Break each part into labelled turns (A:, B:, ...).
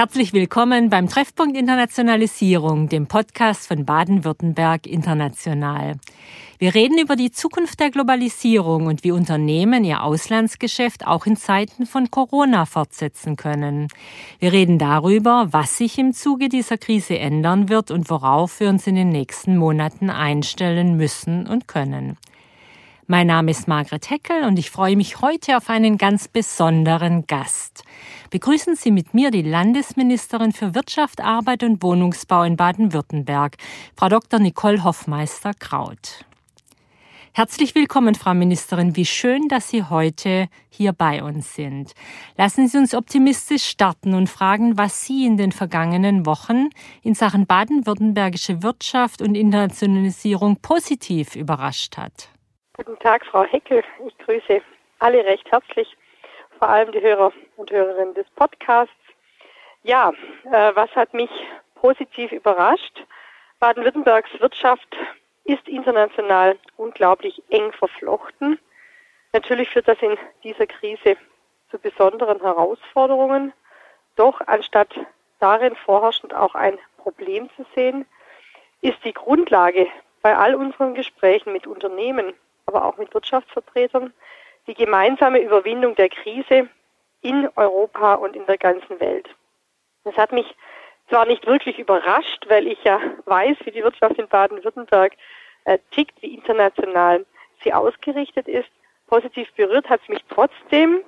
A: Herzlich willkommen beim Treffpunkt Internationalisierung, dem Podcast von Baden-Württemberg International. Wir reden über die Zukunft der Globalisierung und wie Unternehmen ihr Auslandsgeschäft auch in Zeiten von Corona fortsetzen können. Wir reden darüber, was sich im Zuge dieser Krise ändern wird und worauf wir uns in den nächsten Monaten einstellen müssen und können. Mein Name ist Margret Heckel und ich freue mich heute auf einen ganz besonderen Gast. Begrüßen Sie mit mir die Landesministerin für Wirtschaft, Arbeit und Wohnungsbau in Baden-Württemberg, Frau Dr. Nicole Hoffmeister-Kraut. Herzlich willkommen, Frau Ministerin. Wie schön, dass Sie heute hier bei uns sind. Lassen Sie uns optimistisch starten und fragen, was Sie in den vergangenen Wochen in Sachen baden-württembergische Wirtschaft und Internationalisierung positiv überrascht hat.
B: Guten Tag, Frau Heckel. Ich grüße alle recht herzlich, vor allem die Hörer und Hörerinnen des Podcasts. Ja, äh, was hat mich positiv überrascht? Baden-Württembergs Wirtschaft ist international unglaublich eng verflochten. Natürlich führt das in dieser Krise zu besonderen Herausforderungen. Doch anstatt darin vorherrschend auch ein Problem zu sehen, ist die Grundlage bei all unseren Gesprächen mit Unternehmen, aber auch mit Wirtschaftsvertretern, die gemeinsame Überwindung der Krise in Europa und in der ganzen Welt. Das hat mich zwar nicht wirklich überrascht, weil ich ja weiß, wie die Wirtschaft in Baden-Württemberg äh, tickt, wie international sie ausgerichtet ist. Positiv berührt hat es mich trotzdem,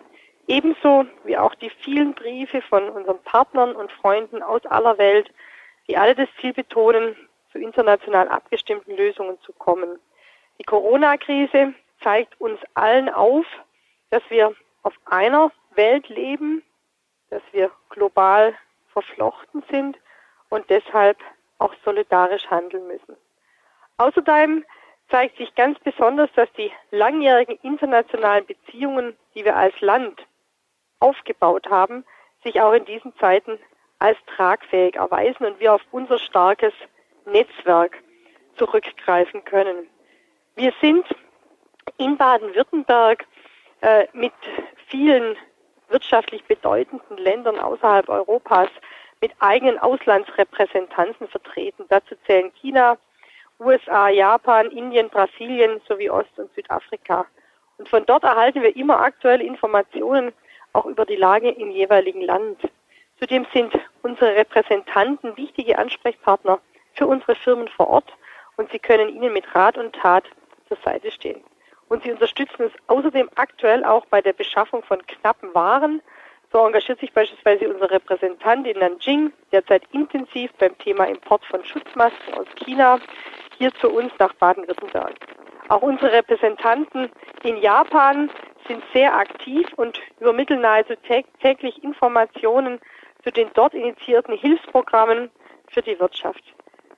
B: ebenso wie auch die vielen Briefe von unseren Partnern und Freunden aus aller Welt, die alle das Ziel betonen, zu international abgestimmten Lösungen zu kommen. Die Corona-Krise zeigt uns allen auf, dass wir auf einer Welt leben, dass wir global verflochten sind und deshalb auch solidarisch handeln müssen. Außerdem zeigt sich ganz besonders, dass die langjährigen internationalen Beziehungen, die wir als Land aufgebaut haben, sich auch in diesen Zeiten als tragfähig erweisen und wir auf unser starkes Netzwerk zurückgreifen können. Wir sind in Baden-Württemberg äh, mit vielen wirtschaftlich bedeutenden Ländern außerhalb Europas mit eigenen Auslandsrepräsentanzen vertreten. Dazu zählen China, USA, Japan, Indien, Brasilien sowie Ost- und Südafrika. Und von dort erhalten wir immer aktuelle Informationen auch über die Lage im jeweiligen Land. Zudem sind unsere Repräsentanten wichtige Ansprechpartner für unsere Firmen vor Ort und sie können ihnen mit Rat und Tat zur Seite stehen. Und sie unterstützen uns außerdem aktuell auch bei der Beschaffung von knappen Waren. So engagiert sich beispielsweise unser Repräsentant in Nanjing derzeit intensiv beim Thema Import von Schutzmasken aus China hier zu uns nach Baden-Württemberg. Auch unsere Repräsentanten in Japan sind sehr aktiv und übermitteln nahezu täglich Informationen zu den dort initiierten Hilfsprogrammen für die Wirtschaft.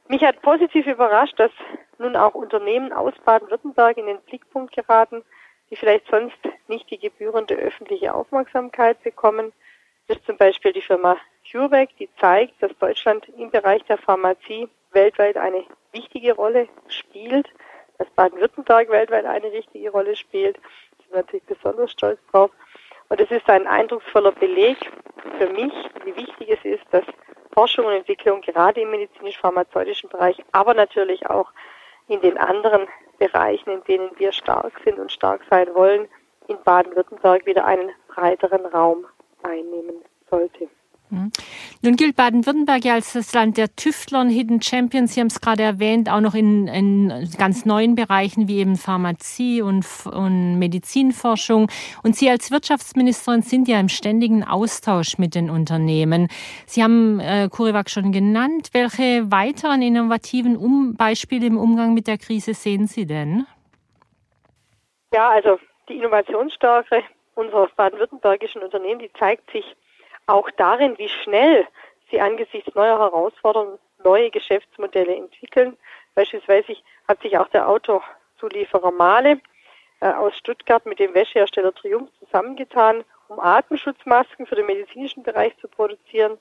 B: Mich hat positiv überrascht, dass nun auch Unternehmen aus Baden-Württemberg in den Blickpunkt geraten, die vielleicht sonst nicht die gebührende öffentliche Aufmerksamkeit bekommen. Das ist zum Beispiel die Firma CureVac, die zeigt, dass Deutschland im Bereich der Pharmazie weltweit eine wichtige Rolle spielt, dass Baden-Württemberg weltweit eine wichtige Rolle spielt. Sind wir natürlich besonders stolz drauf. Und es ist ein eindrucksvoller Beleg für mich, wie wichtig es ist, dass Forschung und Entwicklung gerade im medizinisch-pharmazeutischen Bereich, aber natürlich auch in den anderen Bereichen, in denen wir stark sind und stark sein wollen, in Baden-Württemberg wieder einen breiteren Raum einnehmen sollte.
A: Mhm. Nun gilt Baden-Württemberg ja als das Land der Tüftler und Hidden Champions. Sie haben es gerade erwähnt, auch noch in, in, ganz neuen Bereichen wie eben Pharmazie und, und, Medizinforschung. Und Sie als Wirtschaftsministerin sind ja im ständigen Austausch mit den Unternehmen. Sie haben äh, Kuriwak schon genannt. Welche weiteren innovativen um Beispiele im Umgang mit der Krise sehen Sie denn?
B: Ja, also die Innovationsstärke unserer baden-württembergischen Unternehmen, die zeigt sich auch darin, wie schnell sie angesichts neuer Herausforderungen neue Geschäftsmodelle entwickeln. Beispielsweise hat sich auch der Autozulieferer Male äh, aus Stuttgart mit dem Wäschehersteller Triumph zusammengetan, um Atemschutzmasken für den medizinischen Bereich zu produzieren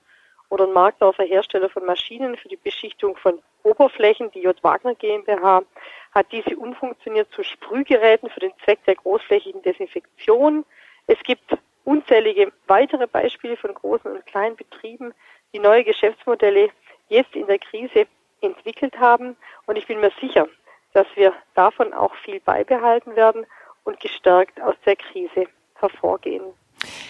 B: oder ein Markdorfer Hersteller von Maschinen für die Beschichtung von Oberflächen, die J. Wagner GmbH, hat diese umfunktioniert zu Sprühgeräten für den Zweck der großflächigen Desinfektion. Es gibt unzählige weitere Beispiele von großen und kleinen Betrieben, die neue Geschäftsmodelle jetzt in der Krise entwickelt haben. Und ich bin mir sicher, dass wir davon auch viel beibehalten werden und gestärkt aus der Krise hervorgehen.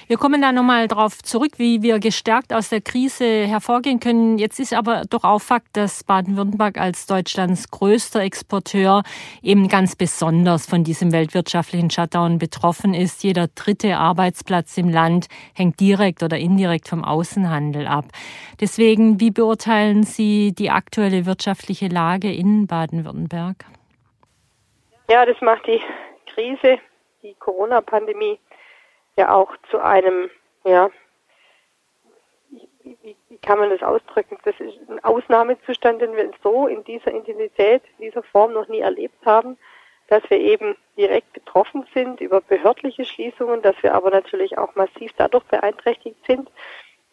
A: Wir kommen da nochmal drauf zurück, wie wir gestärkt aus der Krise hervorgehen können. Jetzt ist aber doch auch Fakt, dass Baden-Württemberg als Deutschlands größter Exporteur eben ganz besonders von diesem weltwirtschaftlichen Shutdown betroffen ist. Jeder dritte Arbeitsplatz im Land hängt direkt oder indirekt vom Außenhandel ab. Deswegen, wie beurteilen Sie die aktuelle wirtschaftliche Lage in Baden-Württemberg?
B: Ja, das macht die Krise, die Corona-Pandemie ja auch zu einem, ja, wie, wie, kann man das ausdrücken? Das ist ein Ausnahmezustand, den wir so in dieser Intensität, in dieser Form noch nie erlebt haben, dass wir eben direkt betroffen sind über behördliche Schließungen, dass wir aber natürlich auch massiv dadurch beeinträchtigt sind.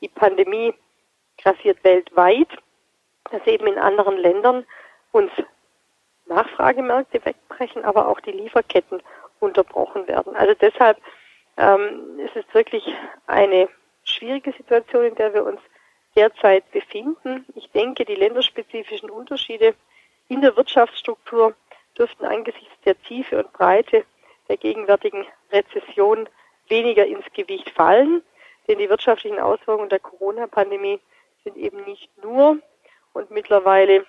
B: Die Pandemie grassiert weltweit, dass eben in anderen Ländern uns Nachfragemärkte wegbrechen, aber auch die Lieferketten unterbrochen werden. Also deshalb ähm, es ist wirklich eine schwierige Situation, in der wir uns derzeit befinden. Ich denke, die länderspezifischen Unterschiede in der Wirtschaftsstruktur dürften angesichts der Tiefe und Breite der gegenwärtigen Rezession weniger ins Gewicht fallen, denn die wirtschaftlichen Auswirkungen der Corona-Pandemie sind eben nicht nur und mittlerweile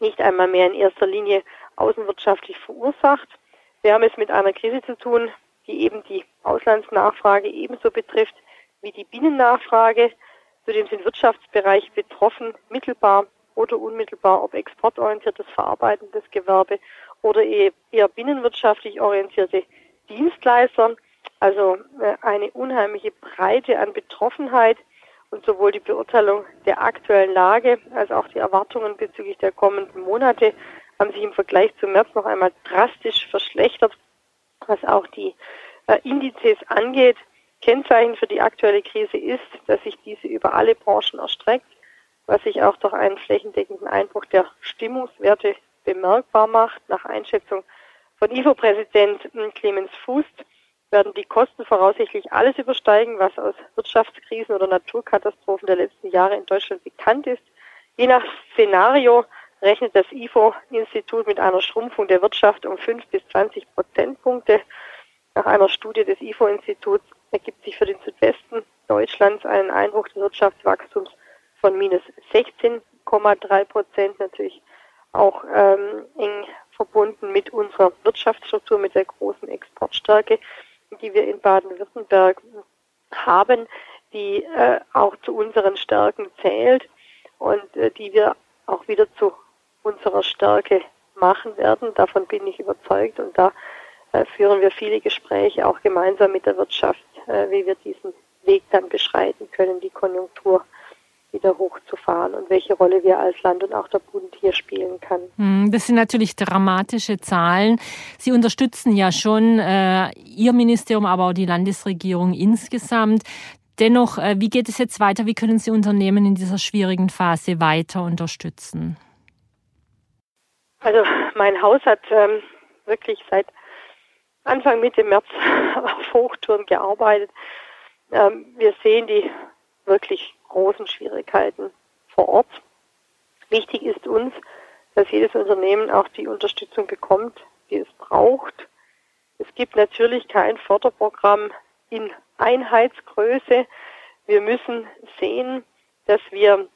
B: nicht einmal mehr in erster Linie außenwirtschaftlich verursacht. Wir haben es mit einer Krise zu tun, die eben die Auslandsnachfrage ebenso betrifft wie die Binnennachfrage. Zudem sind Wirtschaftsbereiche betroffen, mittelbar oder unmittelbar, ob exportorientiertes verarbeitendes Gewerbe oder eher binnenwirtschaftlich orientierte Dienstleister. Also äh, eine unheimliche Breite an Betroffenheit und sowohl die Beurteilung der aktuellen Lage als auch die Erwartungen bezüglich der kommenden Monate haben sich im Vergleich zum März noch einmal drastisch verschlechtert was auch die äh, Indizes angeht. Kennzeichen für die aktuelle Krise ist, dass sich diese über alle Branchen erstreckt, was sich auch durch einen flächendeckenden Einbruch der Stimmungswerte bemerkbar macht. Nach Einschätzung von IFO-Präsident hm, Clemens Fußt werden die Kosten voraussichtlich alles übersteigen, was aus Wirtschaftskrisen oder Naturkatastrophen der letzten Jahre in Deutschland bekannt ist. Je nach Szenario rechnet das IFO-Institut mit einer Schrumpfung der Wirtschaft um 5 bis 20 Prozentpunkte. Nach einer Studie des IFO-Instituts ergibt sich für den Südwesten Deutschlands einen Einbruch des Wirtschaftswachstums von minus 16,3 Prozent, natürlich auch ähm, eng verbunden mit unserer Wirtschaftsstruktur, mit der großen Exportstärke, die wir in Baden-Württemberg haben, die äh, auch zu unseren Stärken zählt und äh, die wir auch wieder zu unserer Stärke machen werden. Davon bin ich überzeugt und da äh, führen wir viele Gespräche auch gemeinsam mit der Wirtschaft, äh, wie wir diesen Weg dann beschreiten können, die Konjunktur wieder hochzufahren und welche Rolle wir als Land und auch der Bund hier spielen kann.
A: Hm, das sind natürlich dramatische Zahlen. Sie unterstützen ja schon äh, Ihr Ministerium, aber auch die Landesregierung insgesamt. Dennoch, äh, wie geht es jetzt weiter? Wie können Sie Unternehmen in dieser schwierigen Phase weiter unterstützen?
B: Also mein Haus hat ähm, wirklich seit Anfang Mitte März auf Hochtouren gearbeitet. Ähm, wir sehen die wirklich großen Schwierigkeiten vor Ort. Wichtig ist uns, dass jedes Unternehmen auch die Unterstützung bekommt, die es braucht. Es gibt natürlich kein Förderprogramm in Einheitsgröße. Wir müssen sehen, dass wir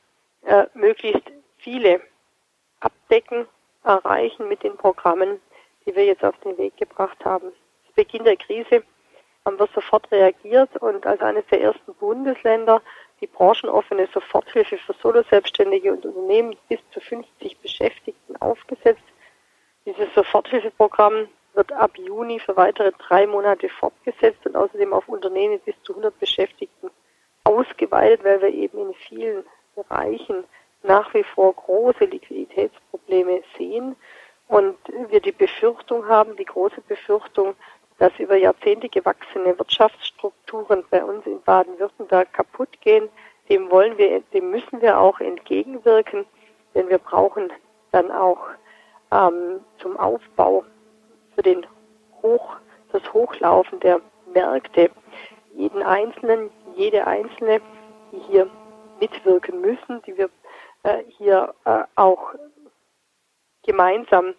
B: äh, möglichst viele abdecken erreichen mit den Programmen, die wir jetzt auf den Weg gebracht haben. Zu Beginn der Krise haben wir sofort reagiert und als eines der ersten Bundesländer die branchenoffene Soforthilfe für Solo-Selbstständige und Unternehmen bis zu 50 Beschäftigten aufgesetzt. Dieses Soforthilfeprogramm wird ab Juni für weitere drei Monate fortgesetzt und außerdem auf Unternehmen bis zu 100 Beschäftigten ausgeweitet, weil wir eben in vielen Bereichen nach wie vor große Liquiditätsprobleme sehen und wir die Befürchtung haben, die große Befürchtung, dass über Jahrzehnte gewachsene Wirtschaftsstrukturen bei uns in Baden-Württemberg kaputt gehen. Dem wollen wir, dem müssen wir auch entgegenwirken, denn wir brauchen dann auch ähm, zum Aufbau für den Hoch, das Hochlaufen der Märkte jeden Einzelnen, jede Einzelne, die hier mitwirken müssen, die wir hier äh, auch gemeinsam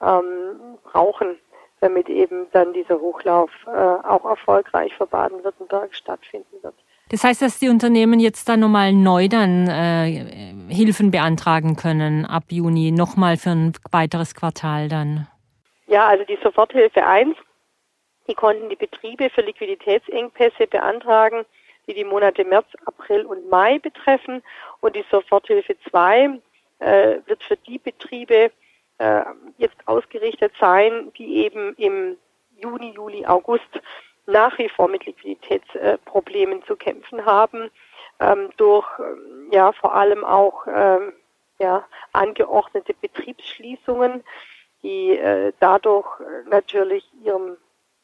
B: ähm, brauchen, damit eben dann dieser Hochlauf äh, auch erfolgreich für Baden-Württemberg stattfinden wird.
A: Das heißt, dass die Unternehmen jetzt dann nochmal neu dann äh, Hilfen beantragen können ab Juni, nochmal für ein weiteres Quartal dann?
B: Ja, also die Soforthilfe 1, die konnten die Betriebe für Liquiditätsengpässe beantragen, die die Monate März, April und Mai betreffen. Und die Soforthilfe 2 äh, wird für die Betriebe äh, jetzt ausgerichtet sein, die eben im Juni, Juli, August nach wie vor mit Liquiditätsproblemen zu kämpfen haben, ähm, durch ähm, ja vor allem auch ähm, ja, angeordnete Betriebsschließungen, die äh, dadurch natürlich ihrem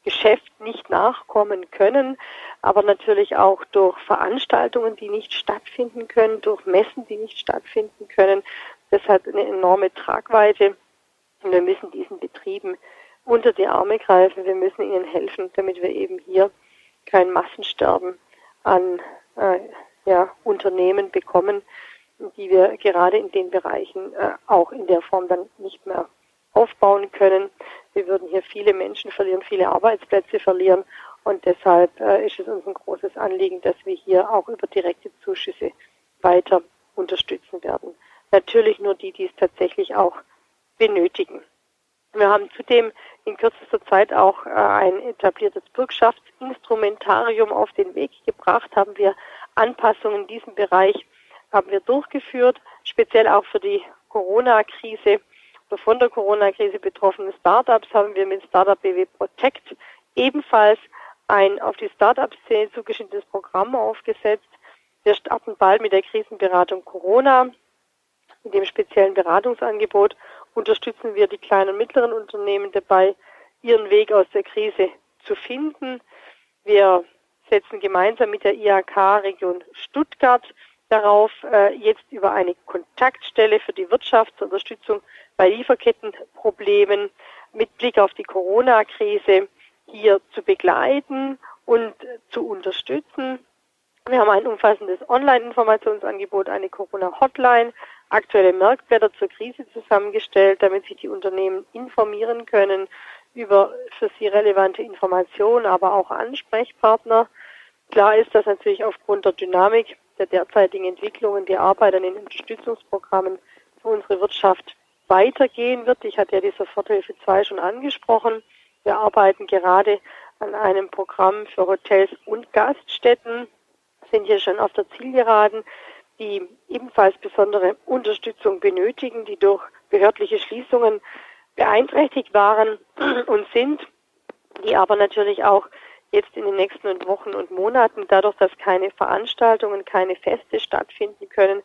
B: Geschäft nicht nachkommen können, aber natürlich auch durch Veranstaltungen, die nicht stattfinden können, durch Messen, die nicht stattfinden können. Das hat eine enorme Tragweite und wir müssen diesen Betrieben unter die Arme greifen. Wir müssen ihnen helfen, damit wir eben hier kein Massensterben an äh, ja, Unternehmen bekommen, die wir gerade in den Bereichen äh, auch in der Form dann nicht mehr aufbauen können. Wir würden hier viele Menschen verlieren, viele Arbeitsplätze verlieren und deshalb äh, ist es uns ein großes Anliegen, dass wir hier auch über direkte Zuschüsse weiter unterstützen werden. Natürlich nur die, die es tatsächlich auch benötigen. Wir haben zudem in kürzester Zeit auch äh, ein etabliertes Bürgschaftsinstrumentarium auf den Weg gebracht, haben wir Anpassungen in diesem Bereich haben wir durchgeführt, speziell auch für die Corona-Krise von der Corona-Krise betroffene Startups haben wir mit Startup BW Protect ebenfalls ein auf die Startup-Szene zugeschnittenes Programm aufgesetzt. Wir starten bald mit der Krisenberatung Corona, mit dem speziellen Beratungsangebot unterstützen wir die kleinen und mittleren Unternehmen dabei, ihren Weg aus der Krise zu finden. Wir setzen gemeinsam mit der IHK Region Stuttgart darauf, äh, jetzt über eine Kontaktstelle für die Wirtschaftsunterstützung bei Lieferkettenproblemen mit Blick auf die Corona-Krise hier zu begleiten und zu unterstützen. Wir haben ein umfassendes Online-Informationsangebot, eine Corona-Hotline, aktuelle Merkblätter zur Krise zusammengestellt, damit sich die Unternehmen informieren können über für sie relevante Informationen, aber auch Ansprechpartner. Klar ist, dass natürlich aufgrund der Dynamik der derzeitigen Entwicklungen die Arbeit an den Unterstützungsprogrammen für unsere Wirtschaft weitergehen wird. Ich hatte ja die Soforthilfe 2 schon angesprochen. Wir arbeiten gerade an einem Programm für Hotels und Gaststätten sind hier schon auf der Zielgeraden, die ebenfalls besondere Unterstützung benötigen, die durch behördliche Schließungen beeinträchtigt waren und sind, die aber natürlich auch jetzt in den nächsten Wochen und Monaten, dadurch, dass keine Veranstaltungen, keine Feste stattfinden können,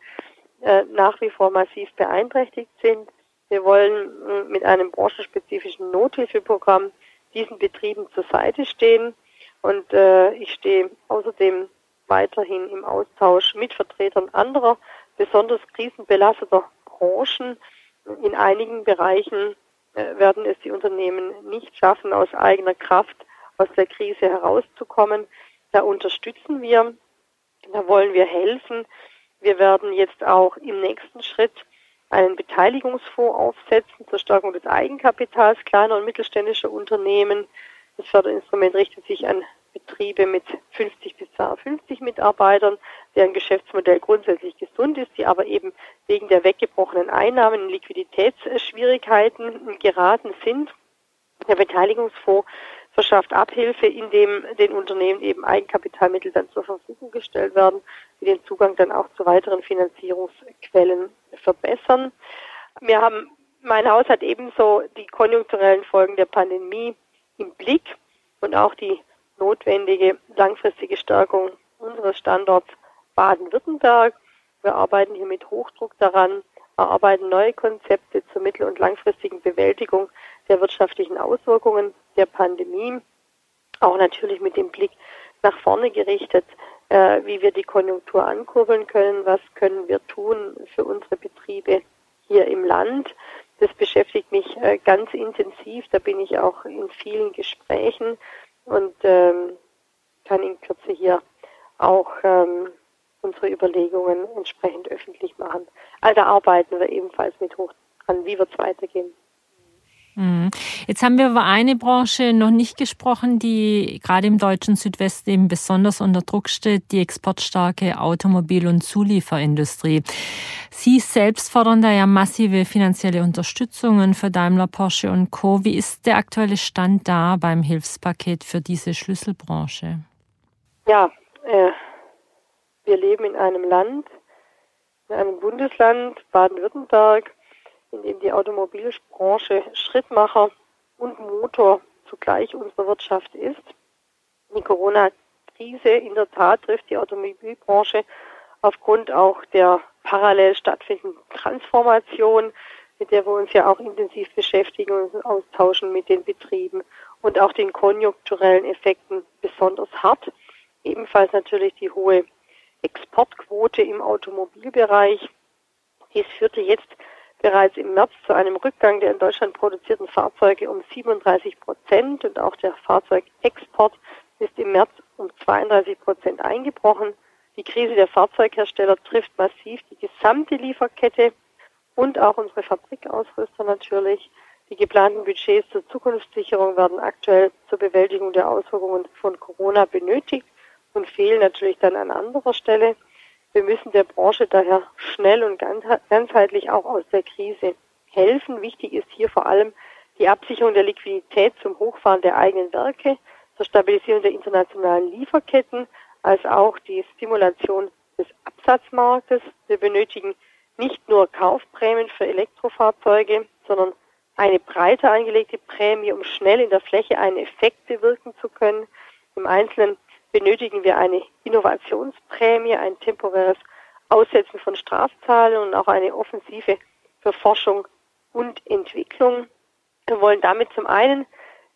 B: äh, nach wie vor massiv beeinträchtigt sind. Wir wollen äh, mit einem branchenspezifischen Nothilfeprogramm diesen Betrieben zur Seite stehen. Und äh, ich stehe außerdem weiterhin im Austausch mit Vertretern anderer besonders krisenbelasteter Branchen. In einigen Bereichen äh, werden es die Unternehmen nicht schaffen, aus eigener Kraft aus der Krise herauszukommen. Da unterstützen wir, da wollen wir helfen. Wir werden jetzt auch im nächsten Schritt einen Beteiligungsfonds aufsetzen zur Stärkung des Eigenkapitals kleiner und mittelständischer Unternehmen. Das Förderinstrument richtet sich an Betriebe mit 50 bis 250 Mitarbeitern, deren Geschäftsmodell grundsätzlich gesund ist, die aber eben wegen der weggebrochenen Einnahmen in Liquiditätsschwierigkeiten geraten sind. Der Beteiligungsfonds verschafft Abhilfe, indem den Unternehmen eben Eigenkapitalmittel dann zur Verfügung gestellt werden, die den Zugang dann auch zu weiteren Finanzierungsquellen verbessern. Wir haben, mein Haus hat ebenso die konjunkturellen Folgen der Pandemie im Blick und auch die notwendige langfristige Stärkung unseres Standorts Baden-Württemberg. Wir arbeiten hier mit Hochdruck daran, erarbeiten neue Konzepte zur mittel- und langfristigen Bewältigung der wirtschaftlichen Auswirkungen der Pandemie, auch natürlich mit dem Blick nach vorne gerichtet, äh, wie wir die Konjunktur ankurbeln können, was können wir tun für unsere Betriebe hier im Land. Das beschäftigt mich äh, ganz intensiv, da bin ich auch in vielen Gesprächen und ähm, kann in Kürze hier auch ähm, unsere Überlegungen entsprechend öffentlich machen. Also arbeiten wir ebenfalls mit hoch dran, wie wird es weitergehen.
A: Mhm. Jetzt haben wir über eine Branche noch nicht gesprochen, die gerade im deutschen Südwesten eben besonders unter Druck steht, die exportstarke Automobil- und Zulieferindustrie. Sie selbst fordern da ja massive finanzielle Unterstützungen für Daimler, Porsche und Co. Wie ist der aktuelle Stand da beim Hilfspaket für diese Schlüsselbranche?
B: Ja, wir leben in einem Land, in einem Bundesland, Baden-Württemberg, in dem die Automobilbranche Schrittmacher und Motor zugleich unserer Wirtschaft ist. Die Corona-Krise in der Tat trifft die Automobilbranche aufgrund auch der parallel stattfindenden Transformation, mit der wir uns ja auch intensiv beschäftigen und austauschen mit den Betrieben und auch den konjunkturellen Effekten besonders hart. Ebenfalls natürlich die hohe Exportquote im Automobilbereich. Dies führte jetzt bereits im März zu einem Rückgang der in Deutschland produzierten Fahrzeuge um 37 Prozent und auch der Fahrzeugexport ist im März um 32 Prozent eingebrochen. Die Krise der Fahrzeughersteller trifft massiv die gesamte Lieferkette und auch unsere Fabrikausrüster natürlich. Die geplanten Budgets zur Zukunftssicherung werden aktuell zur Bewältigung der Auswirkungen von Corona benötigt und fehlen natürlich dann an anderer Stelle. Wir müssen der Branche daher schnell und ganzheitlich auch aus der Krise helfen. Wichtig ist hier vor allem die Absicherung der Liquidität zum Hochfahren der eigenen Werke, zur Stabilisierung der internationalen Lieferketten, als auch die Stimulation des Absatzmarktes. Wir benötigen nicht nur Kaufprämien für Elektrofahrzeuge, sondern eine breiter angelegte Prämie, um schnell in der Fläche einen Effekt bewirken zu können. Im Einzelnen benötigen wir eine Innovationsprämie, ein temporäres Aussetzen von Strafzahlen und auch eine Offensive für Forschung und Entwicklung. Wir wollen damit zum einen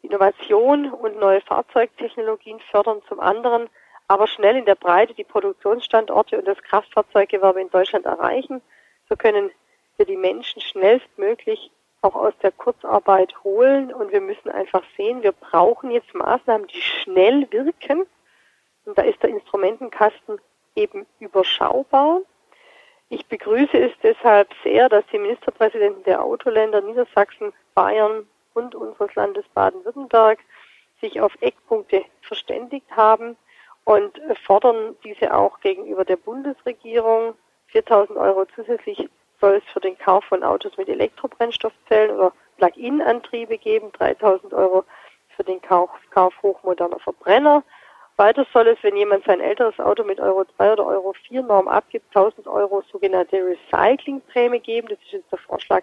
B: Innovation und neue Fahrzeugtechnologien fördern, zum anderen aber schnell in der Breite die Produktionsstandorte und das Kraftfahrzeuggewerbe in Deutschland erreichen. So können wir die Menschen schnellstmöglich auch aus der Kurzarbeit holen und wir müssen einfach sehen, wir brauchen jetzt Maßnahmen, die schnell wirken, und da ist der Instrumentenkasten eben überschaubar. Ich begrüße es deshalb sehr, dass die Ministerpräsidenten der Autoländer Niedersachsen, Bayern und unseres Landes Baden-Württemberg sich auf Eckpunkte verständigt haben und fordern diese auch gegenüber der Bundesregierung. 4000 Euro zusätzlich soll es für den Kauf von Autos mit Elektrobrennstoffzellen oder Plug-in-Antriebe geben, 3000 Euro für den Kauf, Kauf hochmoderner Verbrenner weiter soll es, wenn jemand sein älteres Auto mit Euro 3 oder Euro 4 Norm abgibt, 1000 Euro sogenannte Recyclingprämie geben. Das ist jetzt der Vorschlag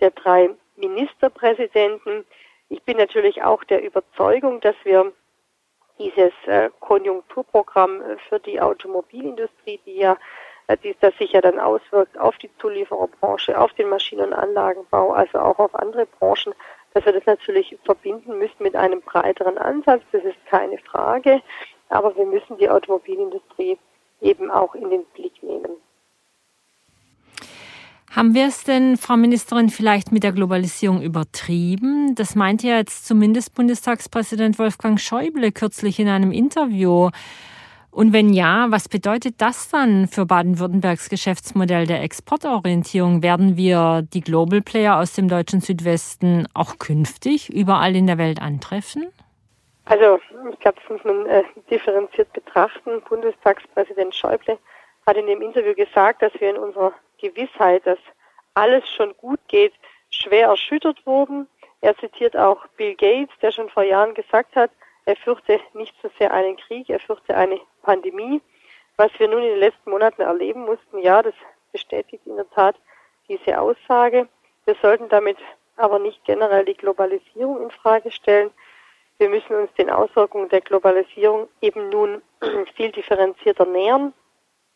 B: der drei Ministerpräsidenten. Ich bin natürlich auch der Überzeugung, dass wir dieses äh, Konjunkturprogramm äh, für die Automobilindustrie, die ja äh, die, das sich ja dann auswirkt auf die Zuliefererbranche, auf den Maschinen- und Anlagenbau, also auch auf andere Branchen, dass wir das natürlich verbinden müssen mit einem breiteren Ansatz. Das ist keine Frage. Aber wir müssen die Automobilindustrie eben auch in den Blick nehmen.
A: Haben wir es denn, Frau Ministerin, vielleicht mit der Globalisierung übertrieben? Das meinte ja jetzt zumindest Bundestagspräsident Wolfgang Schäuble kürzlich in einem Interview. Und wenn ja, was bedeutet das dann für Baden-Württembergs Geschäftsmodell der Exportorientierung? Werden wir die Global Player aus dem deutschen Südwesten auch künftig überall in der Welt antreffen?
B: Also ich glaube, das muss man äh, differenziert betrachten. Bundestagspräsident Schäuble hat in dem Interview gesagt, dass wir in unserer Gewissheit, dass alles schon gut geht, schwer erschüttert wurden. Er zitiert auch Bill Gates, der schon vor Jahren gesagt hat, er fürchte nicht so sehr einen Krieg, er fürchte eine Pandemie. Was wir nun in den letzten Monaten erleben mussten, ja, das bestätigt in der Tat diese Aussage. Wir sollten damit aber nicht generell die Globalisierung in Frage stellen. Wir müssen uns den Auswirkungen der Globalisierung eben nun viel differenzierter nähern.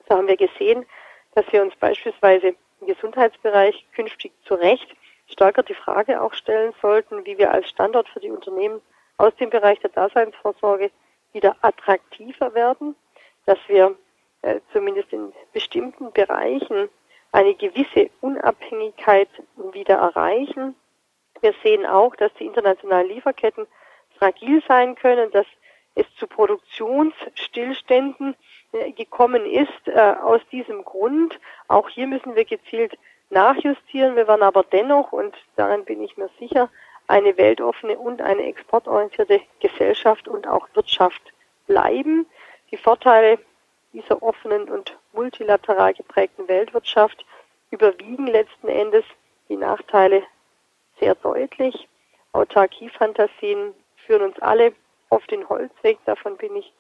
B: So haben wir gesehen, dass wir uns beispielsweise im Gesundheitsbereich künftig zu Recht stärker die Frage auch stellen sollten, wie wir als Standort für die Unternehmen aus dem Bereich der Daseinsvorsorge wieder attraktiver werden, dass wir äh, zumindest in bestimmten Bereichen eine gewisse Unabhängigkeit wieder erreichen. Wir sehen auch, dass die internationalen Lieferketten fragil sein können, dass es zu Produktionsstillständen äh, gekommen ist. Äh, aus diesem Grund, auch hier müssen wir gezielt nachjustieren. Wir werden aber dennoch, und daran bin ich mir sicher, eine weltoffene und eine exportorientierte Gesellschaft und auch Wirtschaft bleiben. Die Vorteile dieser offenen und multilateral geprägten Weltwirtschaft überwiegen letzten Endes die Nachteile sehr deutlich. Autarkiefantasien führen uns alle auf den Holzweg, davon bin ich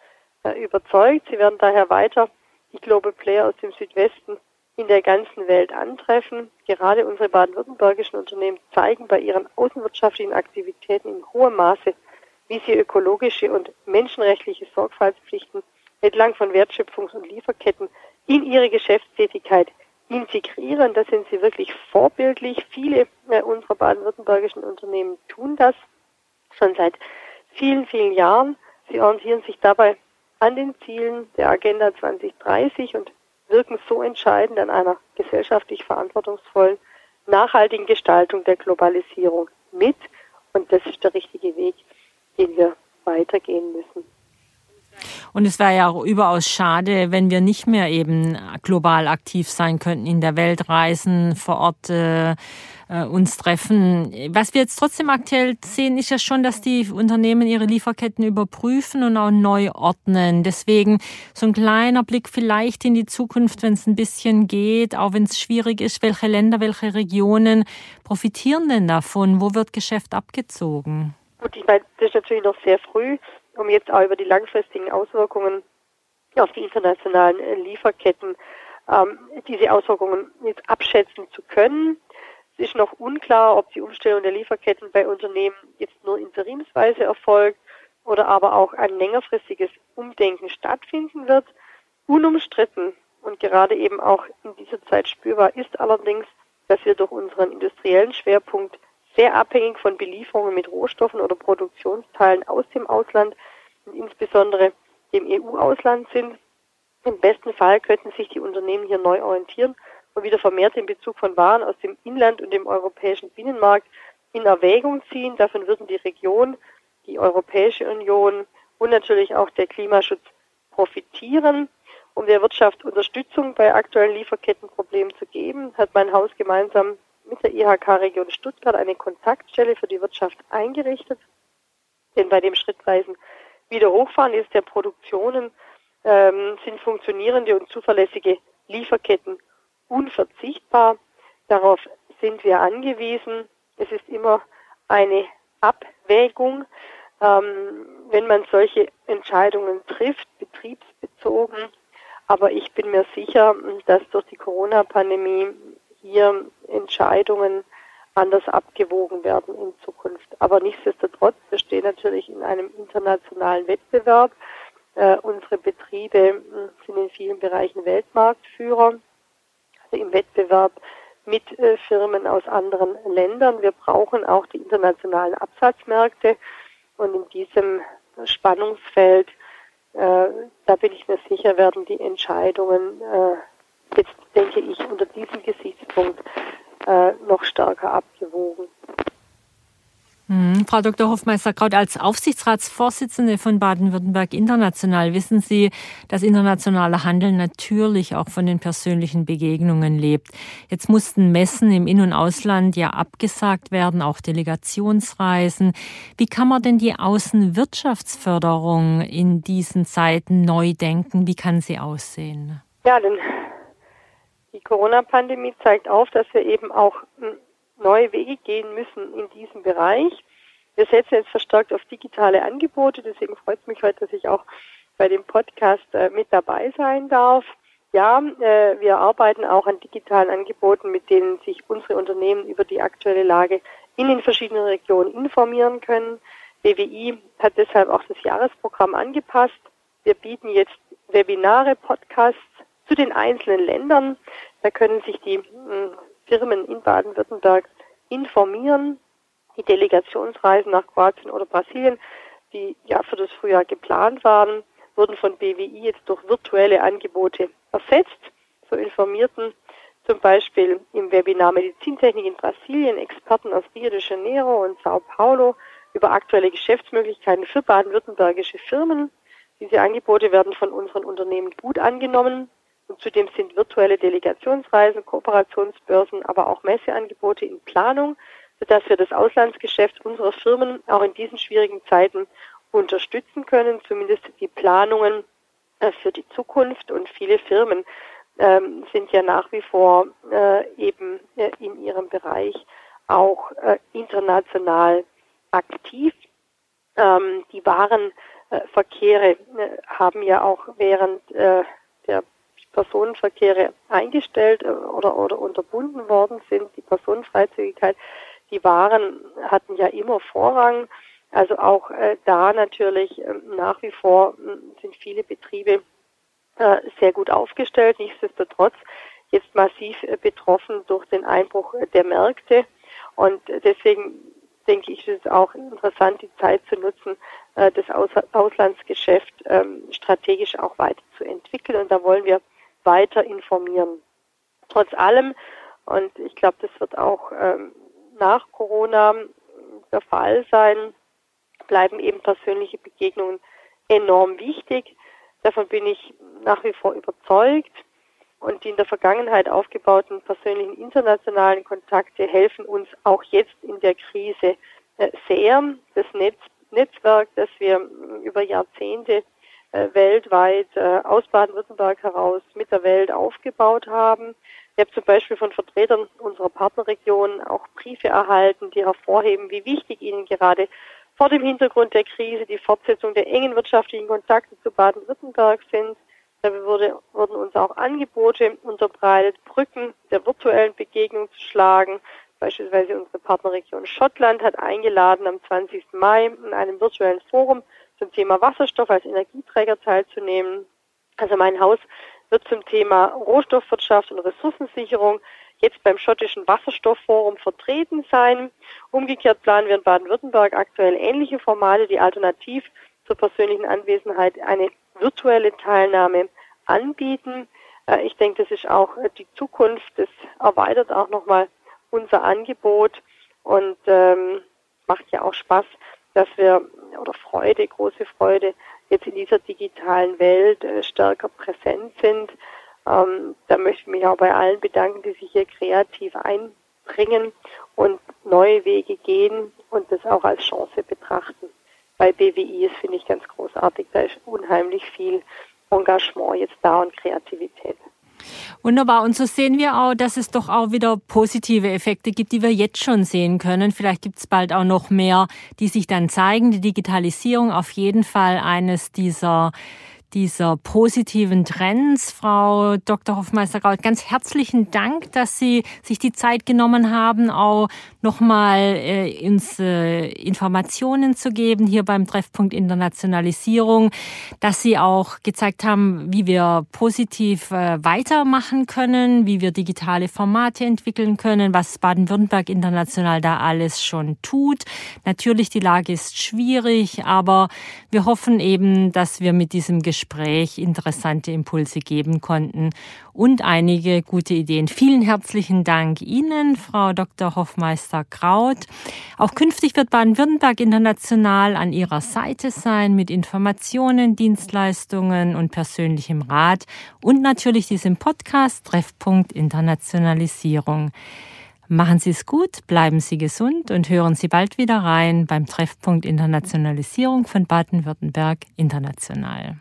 B: äh, überzeugt. Sie werden daher weiter die Global Player aus dem Südwesten in der ganzen Welt antreffen. Gerade unsere baden-württembergischen Unternehmen zeigen bei ihren außenwirtschaftlichen Aktivitäten in hohem Maße, wie sie ökologische und menschenrechtliche Sorgfaltspflichten entlang von Wertschöpfungs- und Lieferketten in ihre Geschäftstätigkeit integrieren. Da sind sie wirklich vorbildlich. Viele äh, unserer baden-württembergischen Unternehmen tun das schon seit vielen, vielen Jahren. Sie orientieren sich dabei an den Zielen der Agenda 2030 und wirken so entscheidend an einer gesellschaftlich verantwortungsvollen, nachhaltigen Gestaltung der Globalisierung mit. Und das ist der richtige Weg, den wir weitergehen müssen.
A: Und es wäre ja auch überaus schade, wenn wir nicht mehr eben global aktiv sein könnten, in der Welt reisen, vor Ort äh, äh, uns treffen. Was wir jetzt trotzdem aktuell sehen, ist ja schon, dass die Unternehmen ihre Lieferketten überprüfen und auch neu ordnen. Deswegen so ein kleiner Blick vielleicht in die Zukunft, wenn es ein bisschen geht, auch wenn es schwierig ist, welche Länder, welche Regionen profitieren denn davon? Wo wird Geschäft abgezogen?
B: Gut, ich meine, das ist natürlich noch sehr früh um jetzt auch über die langfristigen Auswirkungen auf die internationalen äh, Lieferketten ähm, diese Auswirkungen jetzt abschätzen zu können. Es ist noch unklar, ob die Umstellung der Lieferketten bei Unternehmen jetzt nur interimsweise erfolgt oder aber auch ein längerfristiges Umdenken stattfinden wird. Unumstritten und gerade eben auch in dieser Zeit spürbar ist allerdings, dass wir durch unseren industriellen Schwerpunkt sehr abhängig von Belieferungen mit Rohstoffen oder Produktionsteilen aus dem Ausland und insbesondere dem EU-Ausland sind. Im besten Fall könnten sich die Unternehmen hier neu orientieren und wieder vermehrt den Bezug von Waren aus dem Inland und dem europäischen Binnenmarkt in Erwägung ziehen. Davon würden die Region, die Europäische Union und natürlich auch der Klimaschutz profitieren. Um der Wirtschaft Unterstützung bei aktuellen Lieferkettenproblemen zu geben, hat mein Haus gemeinsam mit der IHK-Region Stuttgart eine Kontaktstelle für die Wirtschaft eingerichtet. Denn bei dem schrittweisen Wiederhochfahren ist der Produktionen ähm, sind funktionierende und zuverlässige Lieferketten unverzichtbar. Darauf sind wir angewiesen. Es ist immer eine Abwägung, ähm, wenn man solche Entscheidungen trifft, betriebsbezogen. Aber ich bin mir sicher, dass durch die Corona-Pandemie hier Entscheidungen anders abgewogen werden in Zukunft. Aber nichtsdestotrotz, wir stehen natürlich in einem internationalen Wettbewerb. Äh, unsere Betriebe äh, sind in vielen Bereichen Weltmarktführer, also im Wettbewerb mit äh, Firmen aus anderen Ländern. Wir brauchen auch die internationalen Absatzmärkte und in diesem Spannungsfeld, äh, da bin ich mir sicher, werden die Entscheidungen äh, jetzt denke ich unter diesem Gesichtspunkt noch stärker abgewogen.
A: Hm, Frau Dr. Hofmeister-Kraut, als Aufsichtsratsvorsitzende von Baden-Württemberg International wissen Sie, dass internationaler Handel natürlich auch von den persönlichen Begegnungen lebt. Jetzt mussten Messen im In- und Ausland ja abgesagt werden, auch Delegationsreisen. Wie kann man denn die Außenwirtschaftsförderung in diesen Zeiten neu denken? Wie kann sie aussehen?
B: Ja, denn die Corona-Pandemie zeigt auf, dass wir eben auch neue Wege gehen müssen in diesem Bereich. Wir setzen jetzt verstärkt auf digitale Angebote, deswegen freut es mich heute, dass ich auch bei dem Podcast äh, mit dabei sein darf. Ja, äh, wir arbeiten auch an digitalen Angeboten, mit denen sich unsere Unternehmen über die aktuelle Lage in den verschiedenen Regionen informieren können. BWI hat deshalb auch das Jahresprogramm angepasst. Wir bieten jetzt Webinare, Podcasts zu den einzelnen Ländern. Da können sich die hm, Firmen in Baden-Württemberg informieren. Die Delegationsreisen nach Kroatien oder Brasilien, die ja für das Frühjahr geplant waren, wurden von BWI jetzt durch virtuelle Angebote ersetzt. So informierten zum Beispiel im Webinar Medizintechnik in Brasilien Experten aus Rio de Janeiro und Sao Paulo über aktuelle Geschäftsmöglichkeiten für baden-württembergische Firmen. Diese Angebote werden von unseren Unternehmen gut angenommen. Und zudem sind virtuelle Delegationsreisen, Kooperationsbörsen, aber auch Messeangebote in Planung, sodass wir das Auslandsgeschäft unserer Firmen auch in diesen schwierigen Zeiten unterstützen können, zumindest die Planungen äh, für die Zukunft. Und viele Firmen ähm, sind ja nach wie vor äh, eben äh, in ihrem Bereich auch äh, international aktiv. Ähm, die Warenverkehre äh, haben ja auch während äh, Personenverkehre eingestellt oder, oder unterbunden worden sind, die Personenfreizügigkeit. Die Waren hatten ja immer Vorrang. Also auch äh, da natürlich äh, nach wie vor äh, sind viele Betriebe äh, sehr gut aufgestellt. Nichtsdestotrotz jetzt massiv äh, betroffen durch den Einbruch der Märkte. Und deswegen denke ich, ist es auch interessant, die Zeit zu nutzen, äh, das Aus Auslandsgeschäft ähm, strategisch auch weiterzuentwickeln. Und da wollen wir weiter informieren. Trotz allem, und ich glaube, das wird auch ähm, nach Corona der Fall sein, bleiben eben persönliche Begegnungen enorm wichtig. Davon bin ich nach wie vor überzeugt. Und die in der Vergangenheit aufgebauten persönlichen internationalen Kontakte helfen uns auch jetzt in der Krise äh, sehr. Das Netz, Netzwerk, das wir über Jahrzehnte äh, weltweit äh, aus Baden-Württemberg heraus mit der Welt aufgebaut haben. Ich habe zum Beispiel von Vertretern unserer Partnerregion auch Briefe erhalten, die hervorheben, wie wichtig ihnen gerade vor dem Hintergrund der Krise die Fortsetzung der engen wirtschaftlichen Kontakte zu Baden-Württemberg sind. Dabei wurde, wurden uns auch Angebote unterbreitet, Brücken der virtuellen Begegnung zu schlagen. Beispielsweise unsere Partnerregion Schottland hat eingeladen, am 20. Mai in einem virtuellen Forum zum Thema Wasserstoff als Energieträger teilzunehmen. Also mein Haus wird zum Thema Rohstoffwirtschaft und Ressourcensicherung jetzt beim schottischen Wasserstoffforum vertreten sein. Umgekehrt planen wir in Baden-Württemberg aktuell ähnliche Formate, die alternativ zur persönlichen Anwesenheit eine virtuelle Teilnahme anbieten. Äh, ich denke, das ist auch äh, die Zukunft. Das erweitert auch nochmal unser Angebot und ähm, macht ja auch Spaß, dass wir oder Freude, große Freude, jetzt in dieser digitalen Welt äh, stärker präsent sind. Ähm, da möchte ich mich auch bei allen bedanken, die sich hier kreativ einbringen und neue Wege gehen und das auch als Chance betrachten. Bei BWI ist, finde ich, ganz großartig. Da ist unheimlich viel Engagement jetzt da und Kreativität.
A: Wunderbar. Und so sehen wir auch, dass es doch auch wieder positive Effekte gibt, die wir jetzt schon sehen können. Vielleicht gibt es bald auch noch mehr, die sich dann zeigen. Die Digitalisierung auf jeden Fall eines dieser dieser positiven Trends. Frau Dr. Hofmeister-Gaut, ganz herzlichen Dank, dass Sie sich die Zeit genommen haben, auch nochmal äh, uns äh, Informationen zu geben hier beim Treffpunkt Internationalisierung, dass Sie auch gezeigt haben, wie wir positiv äh, weitermachen können, wie wir digitale Formate entwickeln können, was Baden-Württemberg international da alles schon tut. Natürlich, die Lage ist schwierig, aber wir hoffen eben, dass wir mit diesem Gespräch Gespräch interessante Impulse geben konnten und einige gute Ideen. Vielen herzlichen Dank Ihnen, Frau Dr. Hoffmeister-Kraut. Auch künftig wird Baden-Württemberg international an Ihrer Seite sein mit Informationen, Dienstleistungen und persönlichem Rat und natürlich diesem Podcast Treffpunkt Internationalisierung. Machen Sie es gut, bleiben Sie gesund und hören Sie bald wieder rein beim Treffpunkt Internationalisierung von Baden-Württemberg International.